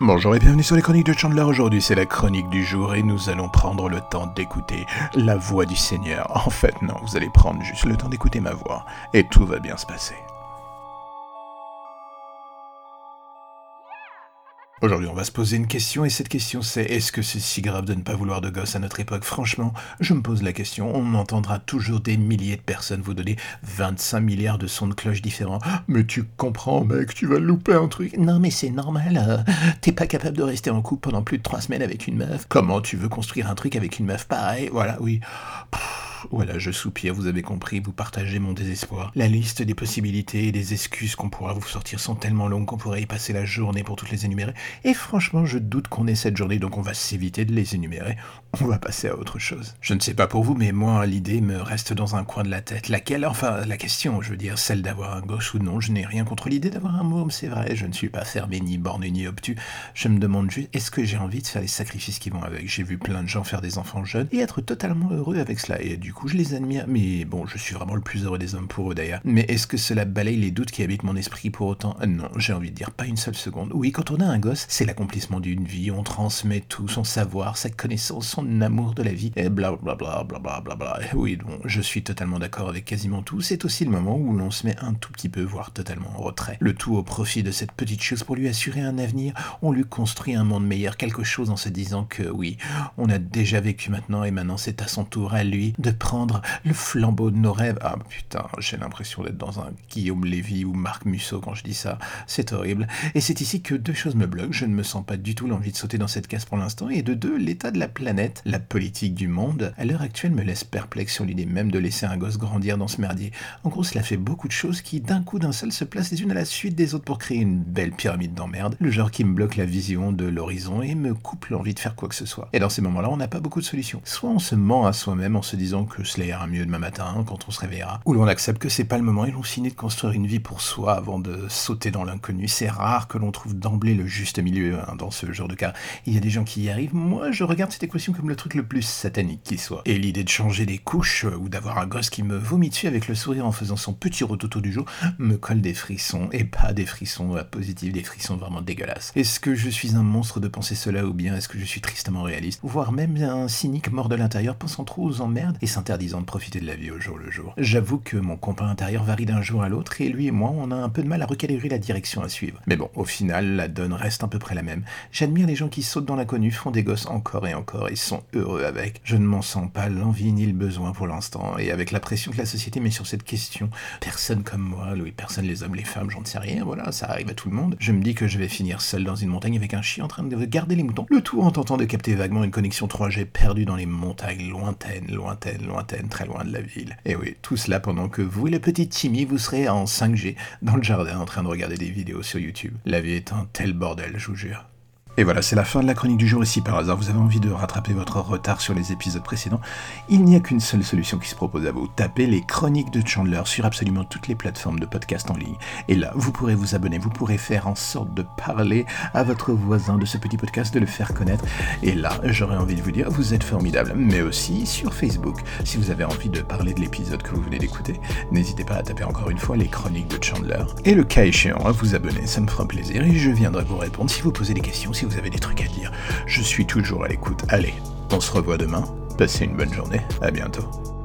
Bonjour et bienvenue sur les chroniques de Chandler. Aujourd'hui, c'est la chronique du jour et nous allons prendre le temps d'écouter la voix du Seigneur. En fait, non, vous allez prendre juste le temps d'écouter ma voix et tout va bien se passer. Aujourd'hui, on va se poser une question et cette question c'est est-ce que c'est si grave de ne pas vouloir de gosse à notre époque? Franchement, je me pose la question. On entendra toujours des milliers de personnes vous donner 25 milliards de sons de cloche différents. Mais tu comprends, mec, tu vas louper un truc. Non, mais c'est normal. euh, T'es pas capable de rester en couple pendant plus de 3 semaines avec une meuf. Comment tu veux construire un truc avec une meuf pareil Voilà, oui. Voilà, je soupire, vous avez compris, vous partagez mon désespoir. La liste des possibilités et des excuses qu'on pourra vous sortir sont tellement longues qu'on pourrait y passer la journée pour toutes les énumérer. Et franchement, je doute qu'on ait cette journée, donc on va s'éviter de les énumérer. On va passer à autre chose. Je ne sais pas pour vous, mais moi, l'idée me reste dans un coin de la tête. Laquelle Enfin, la question, je veux dire, celle d'avoir un gosse ou non. Je n'ai rien contre l'idée d'avoir un môme, c'est vrai. Je ne suis pas fermé, ni borné, ni obtus. Je me demande juste, est-ce que j'ai envie de faire les sacrifices qui vont avec? J'ai vu plein de gens faire des enfants jeunes et être totalement heureux avec cela. Et coup, je les admire. Mais bon, je suis vraiment le plus heureux des hommes pour eux d'ailleurs. Mais est-ce que cela balaye les doutes qui habitent mon esprit pour autant? Euh, Non, j'ai envie de dire pas une seule seconde. Oui, quand on a un gosse, c'est l'accomplissement d'une vie. On transmet tout, son savoir, sa connaissance, son amour de la vie. Et blablabla, blablabla. Bla. Oui, bon, je suis totalement d'accord avec quasiment tout. C'est aussi le moment où l'on se met un tout petit peu, voire totalement en retrait. Le tout au profit de cette petite chose pour lui assurer un avenir. On lui construit un monde meilleur, quelque chose en se disant que oui, on a déjà vécu maintenant et maintenant c'est à son tour à lui de prendre le flambeau de nos rêves. Ah putain, j'ai l'impression d'être dans un Guillaume Lévy ou Marc Musso quand je dis ça. C'est horrible. Et c'est ici que deux choses me bloquent. Je ne me sens pas du tout l'envie de sauter dans cette case pour l'instant. Et de deux, l'état de la planète, la politique du monde, à l'heure actuelle me laisse perplexe sur l'idée même de laisser un gosse grandir dans ce merdier. En gros, cela fait beaucoup de choses qui, d'un coup d'un seul, se placent les unes à la suite des autres pour créer une belle pyramide d'emmerde. Le genre qui me bloque la vision de l'horizon et me coupe l'envie de faire quoi que ce soit. Et dans ces moments-là, on n'a pas beaucoup de solutions. Soit on se ment à soi-même en se disant que cela ira mieux demain matin quand on se réveillera, ou l'on accepte que c'est pas le moment et l'on finit de construire une vie pour soi avant de sauter dans l'inconnu. C'est rare que l'on trouve d'emblée le juste milieu hein, dans ce genre de cas. Il y a des gens qui y arrivent. Moi, je regarde cette équation comme le truc le plus satanique qui soit. Et l'idée de changer des couches euh, ou d'avoir un gosse qui me vomit dessus avec le sourire en faisant son petit rototo du jour me colle des frissons et pas des frissons euh, positifs, des frissons vraiment dégueulasses. Est-ce que je suis un monstre de penser cela ou bien est-ce que je suis tristement réaliste, voire même un cynique mort de l'intérieur pensant trop aux emmerdes et s'interdisant de profiter de la vie au jour le jour. J'avoue que mon compas intérieur varie d'un jour à l'autre et lui et moi on a un peu de mal à recalibrer la direction à suivre. Mais bon, au final, la donne reste à peu près la même. J'admire les gens qui sautent dans l'inconnu, font des gosses encore et encore et sont heureux avec. Je ne m'en sens pas l'envie ni le besoin pour l'instant et avec la pression que la société met sur cette question, personne comme moi, oui, personne les hommes, les femmes, j'en sais rien, voilà, ça arrive à tout le monde. Je me dis que je vais finir seul dans une montagne avec un chien en train de garder les moutons. Le tout en tentant de capter vaguement une connexion 3G perdue dans les montagnes lointaines, lointaines, lointaines, très loin de la ville. Et oui, tout cela pendant que vous et le petit Timmy, vous serez en 5G dans le jardin en train de regarder des vidéos sur YouTube. La vie est un tel bordel, je vous jure. Et voilà, c'est la fin de la chronique du jour. Si par hasard vous avez envie de rattraper votre retard sur les épisodes précédents, il n'y a qu'une seule solution qui se propose à vous. Tapez les chroniques de Chandler sur absolument toutes les plateformes de podcast en ligne. Et là, vous pourrez vous abonner, vous pourrez faire en sorte de parler à votre voisin de ce petit podcast, de le faire connaître. Et là, j'aurais envie de vous dire, vous êtes formidable. Mais aussi sur Facebook. Si vous avez envie de parler de l'épisode que vous venez d'écouter, n'hésitez pas à taper encore une fois les chroniques de Chandler. Et le cas échéant, à vous abonner, ça me fera plaisir et je viendrai vous répondre si vous posez des questions, vous avez des trucs à dire. Je suis toujours à l'écoute. Allez, on se revoit demain. Passez une bonne journée. À bientôt.